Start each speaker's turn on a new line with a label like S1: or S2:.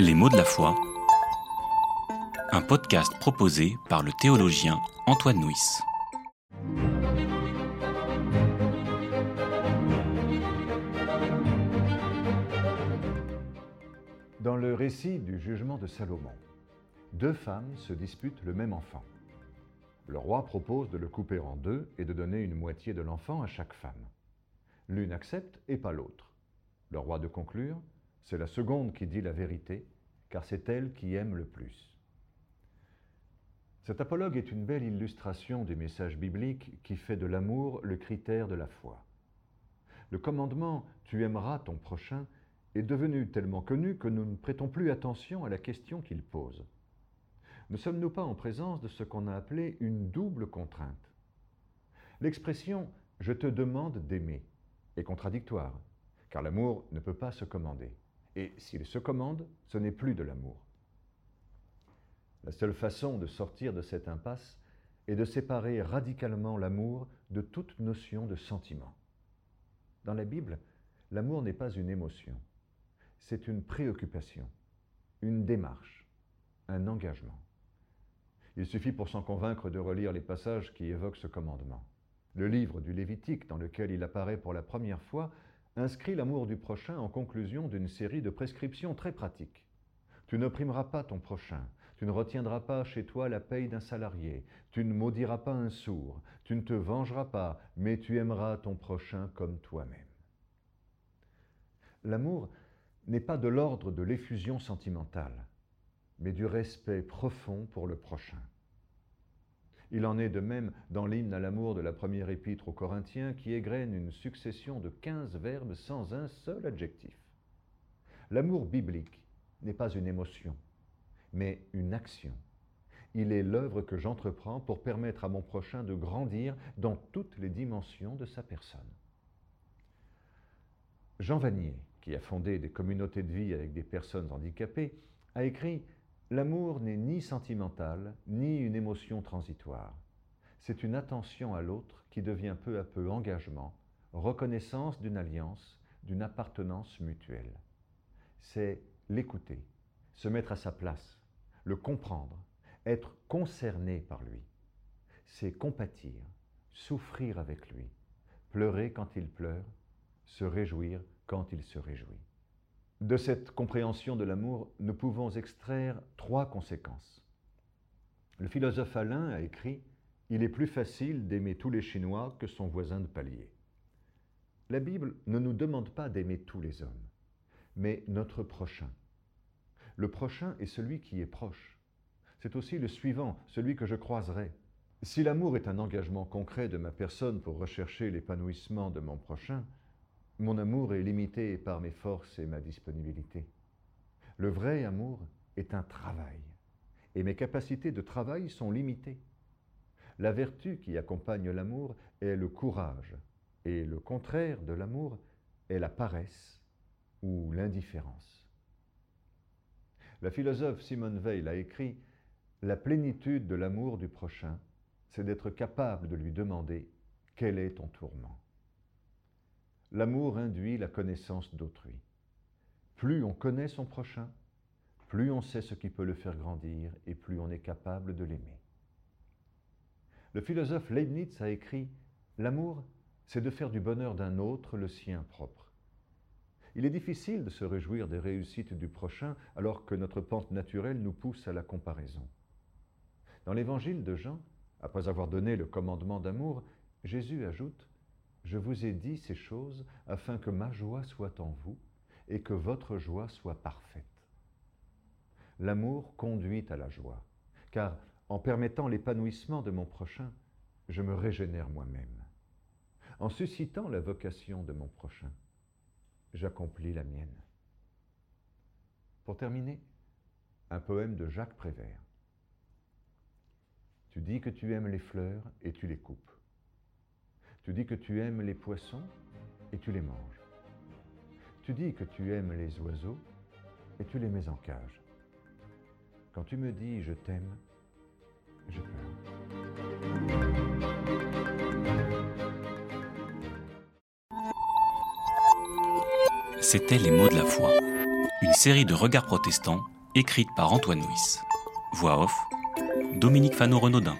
S1: Les mots de la foi. Un podcast proposé par le théologien Antoine Nuis.
S2: Dans le récit du jugement de Salomon, deux femmes se disputent le même enfant. Le roi propose de le couper en deux et de donner une moitié de l'enfant à chaque femme. L'une accepte et pas l'autre. Le roi de conclure, c'est la seconde qui dit la vérité, car c'est elle qui aime le plus. Cet apologue est une belle illustration du message biblique qui fait de l'amour le critère de la foi. Le commandement Tu aimeras ton prochain est devenu tellement connu que nous ne prêtons plus attention à la question qu'il pose. Ne sommes-nous pas en présence de ce qu'on a appelé une double contrainte? L'expression Je te demande d'aimer est contradictoire, car l'amour ne peut pas se commander. Et s'il se commande, ce n'est plus de l'amour. La seule façon de sortir de cette impasse est de séparer radicalement l'amour de toute notion de sentiment. Dans la Bible, l'amour n'est pas une émotion, c'est une préoccupation, une démarche, un engagement. Il suffit pour s'en convaincre de relire les passages qui évoquent ce commandement. Le livre du Lévitique, dans lequel il apparaît pour la première fois, inscrit l'amour du prochain en conclusion d'une série de prescriptions très pratiques. Tu n'opprimeras pas ton prochain, tu ne retiendras pas chez toi la paye d'un salarié, tu ne maudiras pas un sourd, tu ne te vengeras pas, mais tu aimeras ton prochain comme toi-même. L'amour n'est pas de l'ordre de l'effusion sentimentale, mais du respect profond pour le prochain. Il en est de même dans l'hymne à l'amour de la première épître aux Corinthiens qui égrène une succession de quinze verbes sans un seul adjectif. L'amour biblique n'est pas une émotion, mais une action. Il est l'œuvre que j'entreprends pour permettre à mon prochain de grandir dans toutes les dimensions de sa personne. Jean Vanier, qui a fondé des communautés de vie avec des personnes handicapées, a écrit L'amour n'est ni sentimental, ni une émotion transitoire. C'est une attention à l'autre qui devient peu à peu engagement, reconnaissance d'une alliance, d'une appartenance mutuelle. C'est l'écouter, se mettre à sa place, le comprendre, être concerné par lui. C'est compatir, souffrir avec lui, pleurer quand il pleure, se réjouir quand il se réjouit. De cette compréhension de l'amour, nous pouvons extraire trois conséquences. Le philosophe Alain a écrit Il est plus facile d'aimer tous les Chinois que son voisin de palier. La Bible ne nous demande pas d'aimer tous les hommes, mais notre prochain. Le prochain est celui qui est proche. C'est aussi le suivant, celui que je croiserai. Si l'amour est un engagement concret de ma personne pour rechercher l'épanouissement de mon prochain, mon amour est limité par mes forces et ma disponibilité. Le vrai amour est un travail, et mes capacités de travail sont limitées. La vertu qui accompagne l'amour est le courage, et le contraire de l'amour est la paresse ou l'indifférence. La philosophe Simone Weil a écrit La plénitude de l'amour du prochain, c'est d'être capable de lui demander quel est ton tourment. L'amour induit la connaissance d'autrui. Plus on connaît son prochain, plus on sait ce qui peut le faire grandir et plus on est capable de l'aimer. Le philosophe Leibniz a écrit L'amour, c'est de faire du bonheur d'un autre le sien propre. Il est difficile de se réjouir des réussites du prochain alors que notre pente naturelle nous pousse à la comparaison. Dans l'évangile de Jean, après avoir donné le commandement d'amour, Jésus ajoute je vous ai dit ces choses afin que ma joie soit en vous et que votre joie soit parfaite. L'amour conduit à la joie, car en permettant l'épanouissement de mon prochain, je me régénère moi-même. En suscitant la vocation de mon prochain, j'accomplis la mienne. Pour terminer, un poème de Jacques Prévert. Tu dis que tu aimes les fleurs et tu les coupes. Tu dis que tu aimes les poissons et tu les manges. Tu dis que tu aimes les oiseaux et tu les mets en cage. Quand tu me dis je t'aime, je pleure.
S1: C'était les mots de la foi. Une série de regards protestants écrite par Antoine Nuis. Voix off, Dominique Fano-Renaudin.